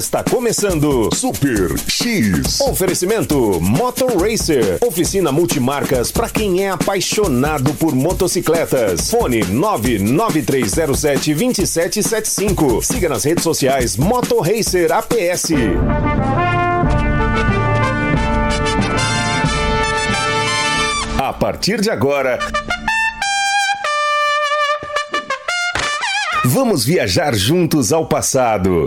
Está começando Super X. Oferecimento Motor Racer. Oficina multimarcas para quem é apaixonado por motocicletas. Fone 99307 2775. Siga nas redes sociais Motor Racer APS. A partir de agora. Vamos viajar juntos ao passado.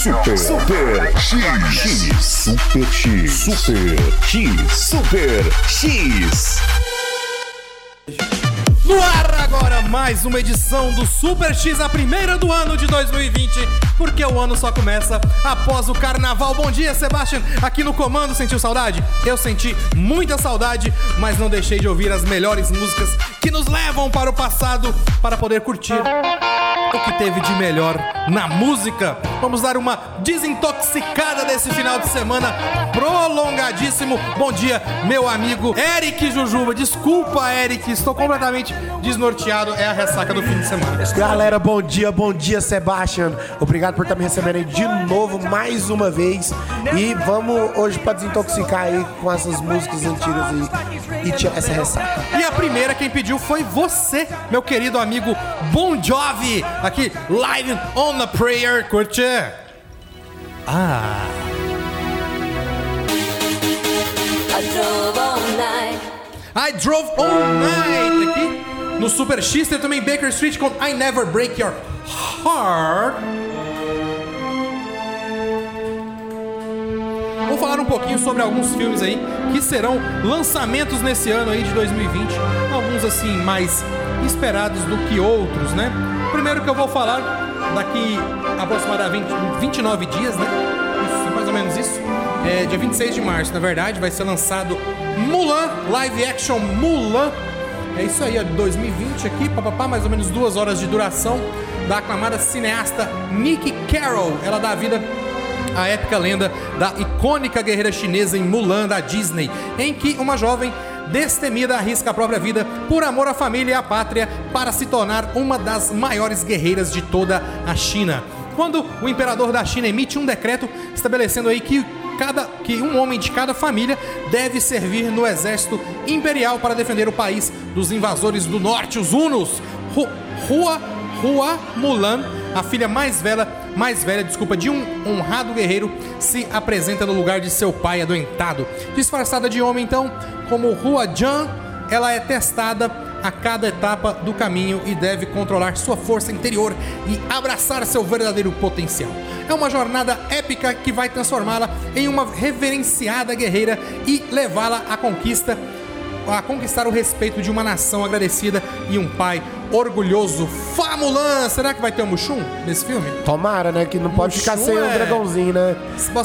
Super Super X Super X Super X Super X. No ar agora mais uma edição do Super X, a primeira do ano de 2020, porque o ano só começa após o carnaval. Bom dia, Sebastian, aqui no comando, sentiu saudade? Eu senti muita saudade, mas não deixei de ouvir as melhores músicas que nos levam para o passado para poder curtir o que teve de melhor na música. Vamos dar uma desintoxicada desse final de semana prolongadíssimo. Bom dia, meu amigo Eric Jujuba. Desculpa, Eric, estou completamente desnorteado. É a ressaca do fim de semana. Galera, bom dia, bom dia, Sebastian. Obrigado por estar me recebendo aí de novo, mais uma vez. E vamos hoje pra desintoxicar aí com essas músicas antigas aí e tirar essa ressaca. E a primeira quem pediu foi você, meu querido amigo Bon Jovi, aqui live on the prayer. Curte. Ah. I drove all night. I Drove All Night aqui no Super X. Tem também Baker Street com I Never Break Your Heart. Vou falar um pouquinho sobre alguns filmes aí que serão lançamentos nesse ano aí de 2020. Alguns assim mais esperados do que outros, né? Primeiro que eu vou falar daqui aproximadamente 29 dias, né? Isso, mais ou menos isso. É, dia 26 de março, na verdade, vai ser lançado Mulan, live action Mulan. É isso aí, ó, 2020 aqui, papapá, mais ou menos duas horas de duração da aclamada cineasta Nick Carroll. Ela dá vida à épica lenda da icônica guerreira chinesa em Mulan da Disney, em que uma jovem destemida arrisca a própria vida por amor à família e à pátria para se tornar uma das maiores guerreiras de toda a China. Quando o imperador da China emite um decreto estabelecendo aí que cada que um homem de cada família deve servir no exército imperial para defender o país dos invasores do norte, os Hunos. Hu- Hua Hua Mulan, a filha mais velha, mais velha, desculpa, de um honrado guerreiro, se apresenta no lugar de seu pai adoentado. Disfarçada de homem, então, como Hua Jan, ela é testada a cada etapa do caminho e deve controlar sua força interior e abraçar seu verdadeiro potencial. É uma jornada épica que vai transformá-la em uma reverenciada guerreira e levá-la à conquista a conquistar o respeito de uma nação agradecida e um pai orgulhoso. Fá Mulan! Será que vai ter um Mushum nesse filme? Tomara, né? Que não pode ficar Mushu sem o é- dragãozinho, né?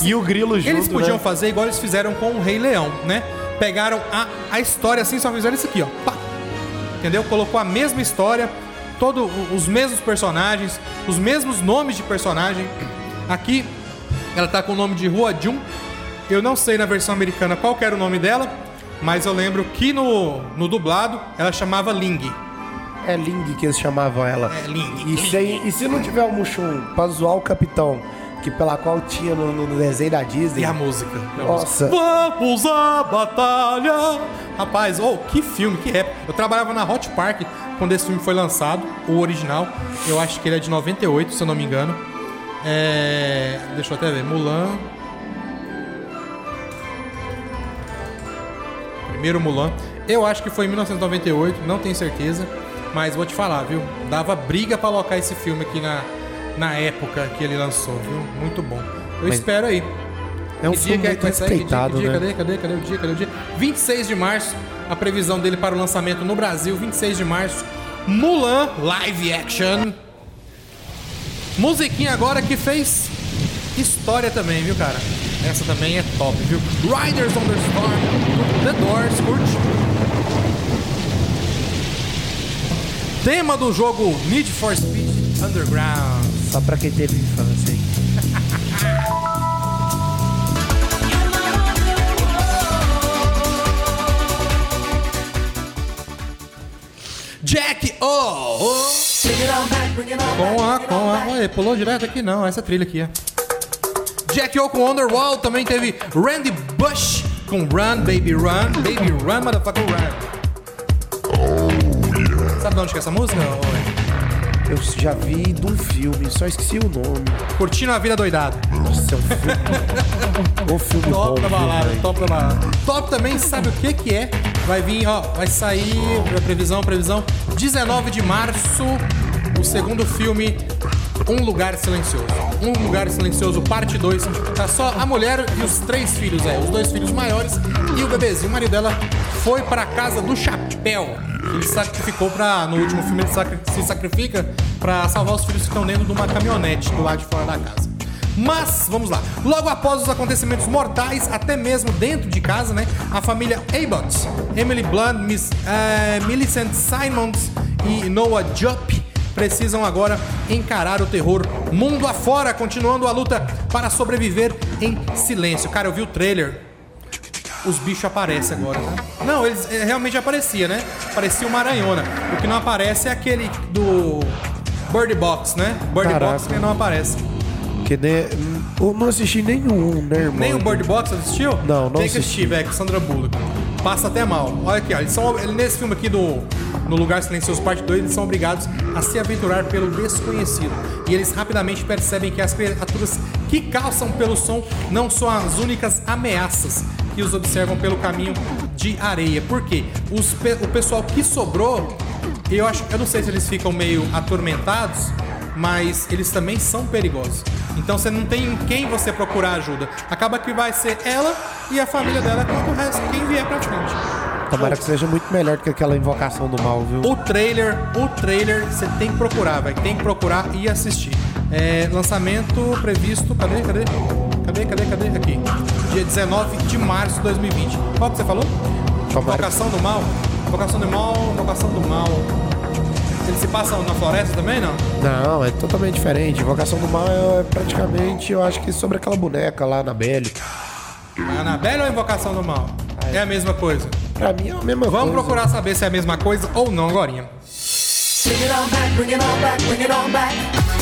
E o grilo junto, Eles podiam né? fazer igual eles fizeram com o Rei Leão, né? Pegaram a, a história assim, só fizeram isso aqui, ó. Pá. Entendeu? Colocou a mesma história, todos os mesmos personagens, os mesmos nomes de personagem. Aqui, ela tá com o nome de Hua Jun. Eu não sei na versão americana qual era o nome dela, mas eu lembro que no, no dublado ela chamava Ling. É Ling que eles chamavam ela. É, Ling. E se, e se não tiver o Mushum pra zoar o capitão, que pela qual tinha no, no desenho da Disney. E a música? Nossa. Vamos à batalha! Rapaz, oh, que filme, que época. Eu trabalhava na Hot Park quando esse filme foi lançado, o original. Eu acho que ele é de 98, se eu não me engano. É... Deixa eu até ver. Mulan. Primeiro Mulan. Eu acho que foi em 1998, não tenho certeza. Mas vou te falar, viu? Dava briga pra alocar esse filme aqui na, na época que ele lançou, viu? Muito bom. Eu Mas espero aí. É um Que dia filme que muito respeitado, né? Cadê, cadê, cadê o dia? Cadê o dia? 26 de março, a previsão dele para o lançamento no Brasil, 26 de março. Mulan Live Action. Musiquinha agora que fez história também, viu, cara? Essa também é top, viu? Riders on the Storm, The Doors, curte? Tema do jogo Need for Speed Underground. Só pra quem teve infância, hein? Jack O! Com a, com a. Olha, pulou direto aqui? Não, essa trilha aqui, ó. Jack O com Underworld. Também teve Randy Bush com Run, Baby Run. Baby Run, motherfucker Run. Sabe de onde que é essa música? Eu já vi de um filme, só esqueci o nome. Curtindo a vida doidada. Nossa, é um filme. o filme Top bom, viu, balada, top da balada. Top também, sabe o que que é? Vai vir, ó, vai sair, previsão, previsão, 19 de março, o segundo filme, Um Lugar Silencioso. Um Lugar Silencioso, parte 2. Tá só a mulher e os três filhos, é, os dois filhos maiores e o bebezinho. O marido dela foi pra casa do chapéu. Ele sacrificou pra. No último filme, ele se sacrifica pra salvar os filhos que estão dentro de uma caminhonete do lado de fora da casa. Mas, vamos lá. Logo após os acontecimentos mortais, até mesmo dentro de casa, né? A família Abbott, Emily Blunt, Miss, eh, Millicent Simons e Noah Jupp precisam agora encarar o terror mundo afora, continuando a luta para sobreviver em silêncio. Cara, eu vi o trailer. Os bichos aparecem agora, tá? Não, eles eh, realmente aparecia, né? Parecia uma aranhona. O que não aparece é aquele do Bird Box, né? Bird Caraca. Box que não aparece. Que nem, eu não assisti nenhum, né, irmão? Nem o Bird Box assistiu? Não, não Tem que assisti. assistir, velho, com Sandra Bullock. Passa até mal. Olha aqui, ó. Eles são, nesse filme aqui do No Lugar Silencioso Parte 2, eles são obrigados a se aventurar pelo desconhecido. E eles rapidamente percebem que as criaturas que calçam pelo som não são as únicas ameaças que os observam pelo caminho de areia. Por quê? Os o pessoal que sobrou, eu acho, eu não sei se eles ficam meio atormentados, mas eles também são perigosos. Então você não tem em quem você procurar ajuda. Acaba que vai ser ela e a família dela contra o resto, quem vier pra frente. Tomara que seja muito melhor do que aquela invocação do mal, viu? O trailer, o trailer você tem que procurar, vai. Tem que procurar e assistir. É, lançamento previsto, cadê, cadê? Cadê, cadê, cadê? Aqui. Dia 19 de março de 2020. Qual que você falou? Tomara. Invocação do mal? Invocação do mal, invocação do mal. Eles se passam na floresta também, não? Não, é totalmente diferente. Invocação do mal é praticamente, eu acho que sobre aquela boneca lá na Belly. A Anabelle ou a invocação do mal? É a mesma coisa. Pra mim é a mesma Vamos coisa. procurar saber se é a mesma coisa ou não agora. Bring it on back, bring it on back, bring it on back.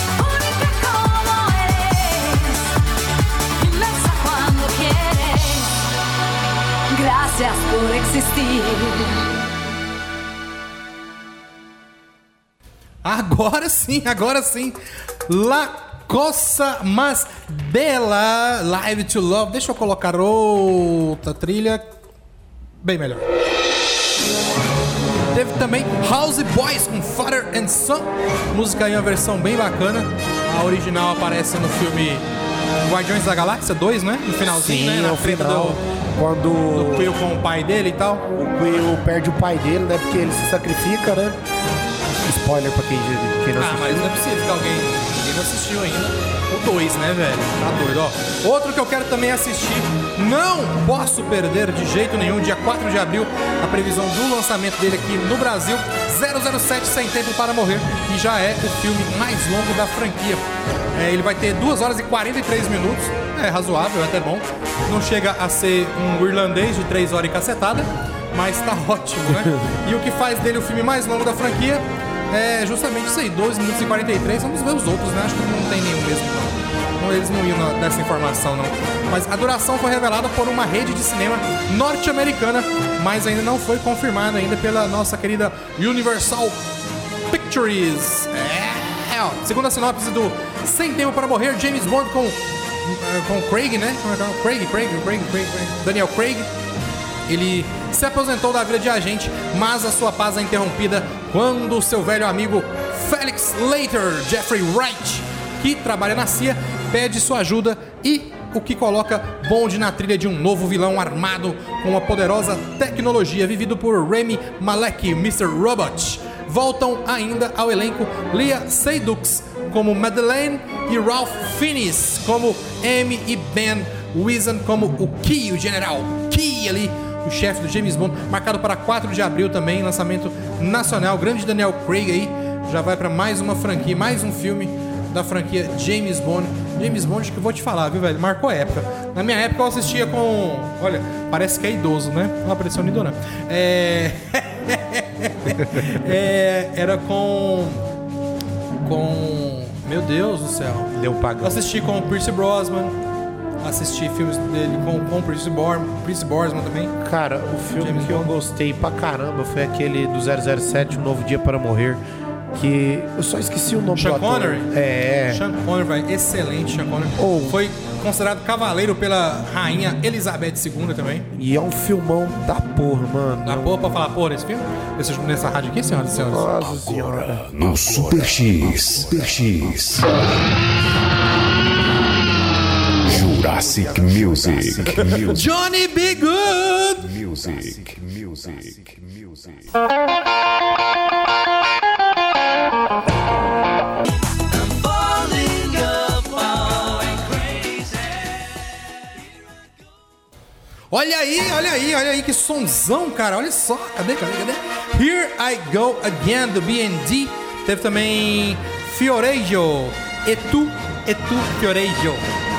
Por existir. Agora sim, agora sim. La Coça Mas Bela Live to Love. Deixa eu colocar outra trilha bem melhor. Teve também House Boys com Father and Son. Música em uma versão bem bacana. A original aparece no filme Guardiões da Galáxia 2, né? No finalzinho, Sim, né? Na no treta final, do, quando do Quill com o pai dele e tal. o Quill perde o pai dele, né? Porque ele se sacrifica, né? Spoiler pra quem, quem não Ah, mas assistiu. não é possível que alguém, alguém não assistiu ainda. O 2, né, velho? Tá doido, ó. Outro que eu quero também assistir, não posso perder de jeito nenhum, dia 4 de abril, a previsão do lançamento dele aqui no Brasil, 007 Sem Tempo para Morrer, e já é o filme mais longo da franquia. É, ele vai ter 2 horas e 43 minutos, é razoável, é até bom. Não chega a ser um irlandês de 3 horas e cacetada, mas tá ótimo, né? e o que faz dele o filme mais longo da franquia é justamente isso aí, 12 minutos e 43. Vamos ver os outros, né? Acho que não tem nenhum mesmo, não. eles não iam nessa informação, não. Mas a duração foi revelada por uma rede de cinema norte-americana, mas ainda não foi confirmada ainda pela nossa querida Universal Pictures. É, ó. Segundo a sinopse do Sem Tempo para Morrer, James Bond com, eh, com Craig, né? É é? Craig, Craig, Craig, Craig, Craig. Daniel Craig Ele se aposentou da vida de agente, mas a sua paz é interrompida quando seu velho amigo Felix Leiter, Jeffrey Wright, que trabalha na CIA, pede sua ajuda e o que coloca Bond na trilha de um novo vilão armado com uma poderosa tecnologia, vivido por Remy Malek, Mr. Robot. Voltam ainda ao elenco Leah Seydoux como Madeleine e Ralph Fiennes como M e Ben Wiesen como o Key, o General Key ali, o chefe do James Bond, marcado para 4 de abril também, lançamento nacional. Grande Daniel Craig aí, já vai para mais uma franquia, mais um filme da franquia James Bond. James Bond que eu vou te falar, viu, velho? Marcou época. Na minha época eu assistia com. Olha, parece que é idoso, né? Não apareceu nem não. É. é. Era com. Com. Meu Deus do céu. Deu Eu pagão. assisti com o Pierce Brosnan. Assisti filmes dele com, com o Pierce, Bor Pierce Brosnan também. Cara, o filme James que eu Bond. gostei pra caramba foi aquele do 007, Um Novo Dia para Morrer. Que eu só esqueci o nome Sean do ator. Connery? É. Sean Connery, vai. Excelente, Sean Connery. Oh. Foi considerado cavaleiro pela rainha Elizabeth II também. E é um filmão da porra, mano. Dá boa pra falar porra nesse filme? Nesse- nessa rádio aqui, senhoras e senhores? Nossa senhora. No Super X. Super X. Jurassic Music. Music. Johnny B. Good! Music. Music. Music. Olha aí, olha aí, olha aí que sonzão, cara. Olha só. Cadê, cadê, cadê? Here I Go Again, do BND. Teve também Fiorejo. E tu, e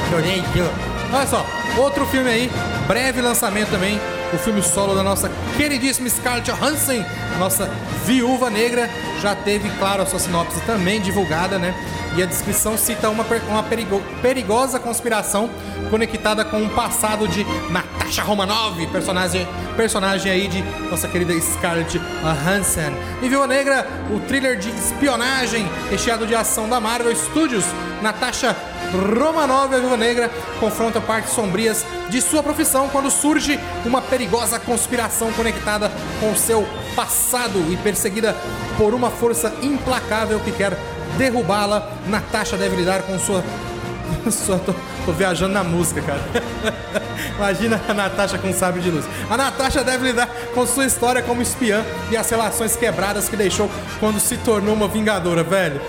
Fiorejo. Olha só, outro filme aí. Breve lançamento também. O filme solo da nossa queridíssima Scarlett Johansson, nossa viúva negra. Já teve, claro, a sua sinopse também divulgada, né? E a descrição cita uma, uma perigo- perigosa conspiração conectada com o passado de Natasha Romanoff, personagem, personagem aí de nossa querida Scarlett Johansson. Em Viúva Negra, o thriller de espionagem recheado de ação da Marvel Studios, Natasha Romanov, a Viúva Negra, confronta partes sombrias de sua profissão quando surge uma perigosa conspiração conectada com seu passado e perseguida por uma força implacável que quer derrubá-la. Natasha deve lidar com sua. sua tô, tô viajando na música, cara. Imagina a Natasha com sabre de luz. A Natasha deve lidar com sua história como espiã e as relações quebradas que deixou quando se tornou uma vingadora, velho.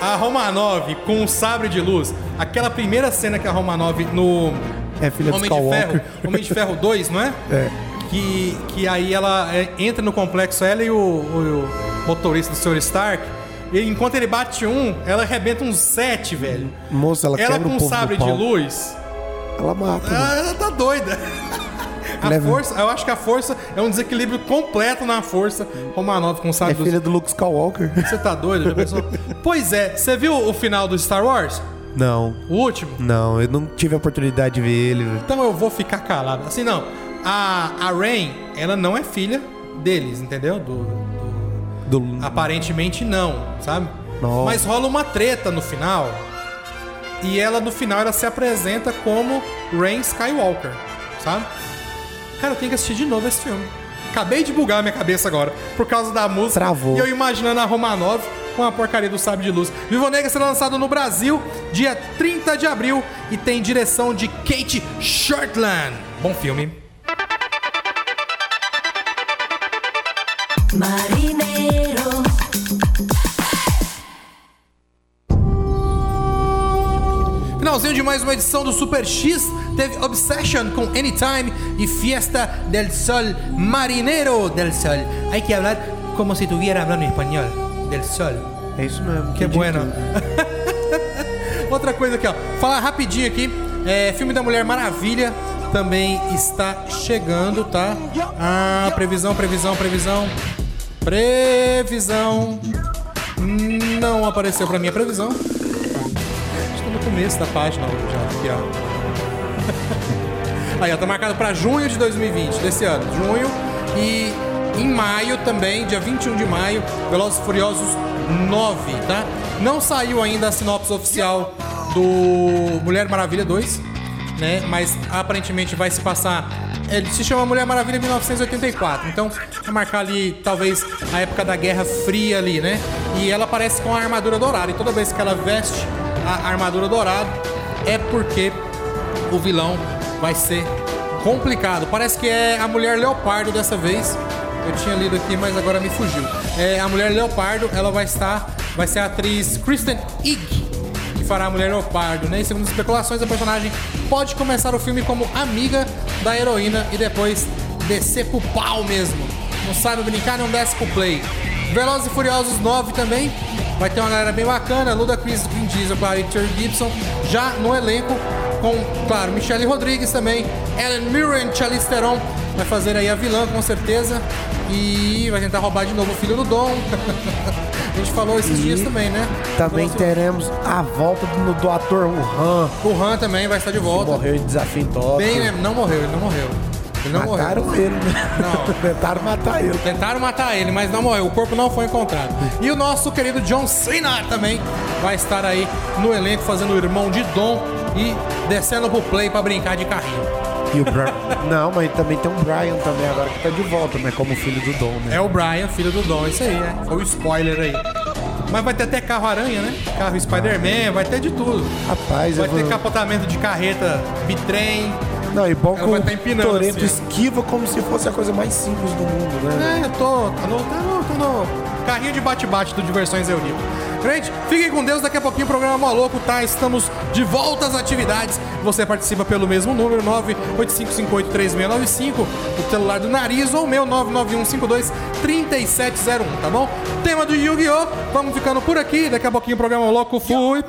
A Romanov com o sabre de luz. Aquela primeira cena que a Romanov no É filha Homem de Skywalker. Ferro, Homem de Ferro 2, não é? É. Que, que aí ela é, entra no complexo, ela e o, o- o motorista do Sr. Stark. E enquanto ele bate um, ela arrebenta uns sete, velho. Moça, ela, Ela com o um sabre de luz, Ela mata. né? ela, ela tá doida. A Leva- força, eu acho que a força é um desequilíbrio completo na força. Romanov com É sabre de luz. filha do Luke Skywalker. Você tá doido? Pensou? pois é, você viu o final do Star Wars? Não, O último? não, eu não tive a oportunidade de ver ele. Então eu vou ficar calado. Assim, não. A, a Rain, ela não é filha deles, entendeu? Do, do- aparentemente não, sabe? Nossa. Mas rola uma treta no final. E ela, no final, ela se apresenta como Rain Skywalker, sabe? Cara, eu tenho que assistir de novo esse filme. Acabei de bugar a minha cabeça agora, por causa da música. Travou. E eu imaginando a Romanov com a porcaria do Sabre de Luz. Viva Negra será lançado no Brasil, dia 30 de abril, e tem direção de Kate Shortland. Bom filme. Marinero. Finalzinho de mais uma edição do Super X. Teve Obsession com Anytime e Fiesta del Sol, Marinero del Sol. Hay que hablar como si estuviera hablando en español. Del Sol. É isso mesmo. Que bueno. Outra coisa aqui, ó. Falar rapidinho aqui. É, filme da Mulher Maravilha também está chegando, tá? Ah, previsão, previsão, previsão. Previsão. Não apareceu pra mim a previsão. Começo da página já. Aqui, ó. Aí, ó, tá marcado pra junho de 2020, desse ano. Junho. E em maio também, dia 21 de maio, Velozes Furiosos 9, tá? Não saiu ainda a sinopse oficial do Mulher Maravilha 2. né? Mas aparentemente vai se passar. Ele se chama Mulher Maravilha 1984. Então, vai marcar ali, talvez, a época da Guerra Fria ali, né? E ela aparece com a armadura dourada. E toda vez que ela veste a armadura dourada, é porque o vilão vai ser complicado. Parece que é a mulher leopardo dessa vez. Eu tinha lido aqui, mas agora me fugiu. É a mulher leopardo, ela vai estar, vai ser a atriz Kristen Ig que fará a mulher leopardo, né? E segundo especulações, a personagem pode começar o filme como amiga da heroína e depois descer pro pau mesmo. Não sabe brincar, não desce pro play. Velozes e Furiosos 9 também. Vai ter uma galera bem bacana. Luda Chris, Vin Diesel, e Terry Gibson já no elenco. Com, claro, Michelle Rodrigues também. Ellen Mirren, Charlize Theron. Vai fazer aí a vilã, com certeza. E vai tentar roubar de novo o filho do Dom. a gente falou esses dias também, né? Também Nosso- teremos a volta do, do ator Wuhan, O Han também vai estar de volta. morreu em desafio em Tóquio. Bem, né? Não morreu, ele não morreu. Ele não Mataram morreu. ele, né? Não. Tentaram matar ele. Tentaram matar ele, mas não morreu. O corpo não foi encontrado. E o nosso querido John Cena também vai estar aí no elenco fazendo o irmão de Dom e descendo pro play pra brincar de carrinho. E o. Não, mas também tem um Brian também agora que tá de volta, né? Como filho do Dom, né? É o Brian, filho do Dom, isso aí, né? Foi o spoiler aí. Mas vai ter até carro aranha, né? Carro Spider-Man, vai ter de tudo. Rapaz, Vai eu ter vou... capotamento de carreta, bitrem. Não, e bom que o tá empinando, Toreto assim. esquiva como se fosse a coisa mais simples do mundo, né? É, eu tô, tá no, tá no, tá no carrinho de bate-bate do Diversões Eurico. Gente, fiquem com Deus, daqui a pouquinho o programa Maluco, tá? Estamos de volta às atividades. Você participa pelo mesmo número, 985583695, o celular do nariz ou meu 991523701, tá bom? Tema do Yu-Gi-Oh! Vamos ficando por aqui, daqui a pouquinho o programa Maluco fui.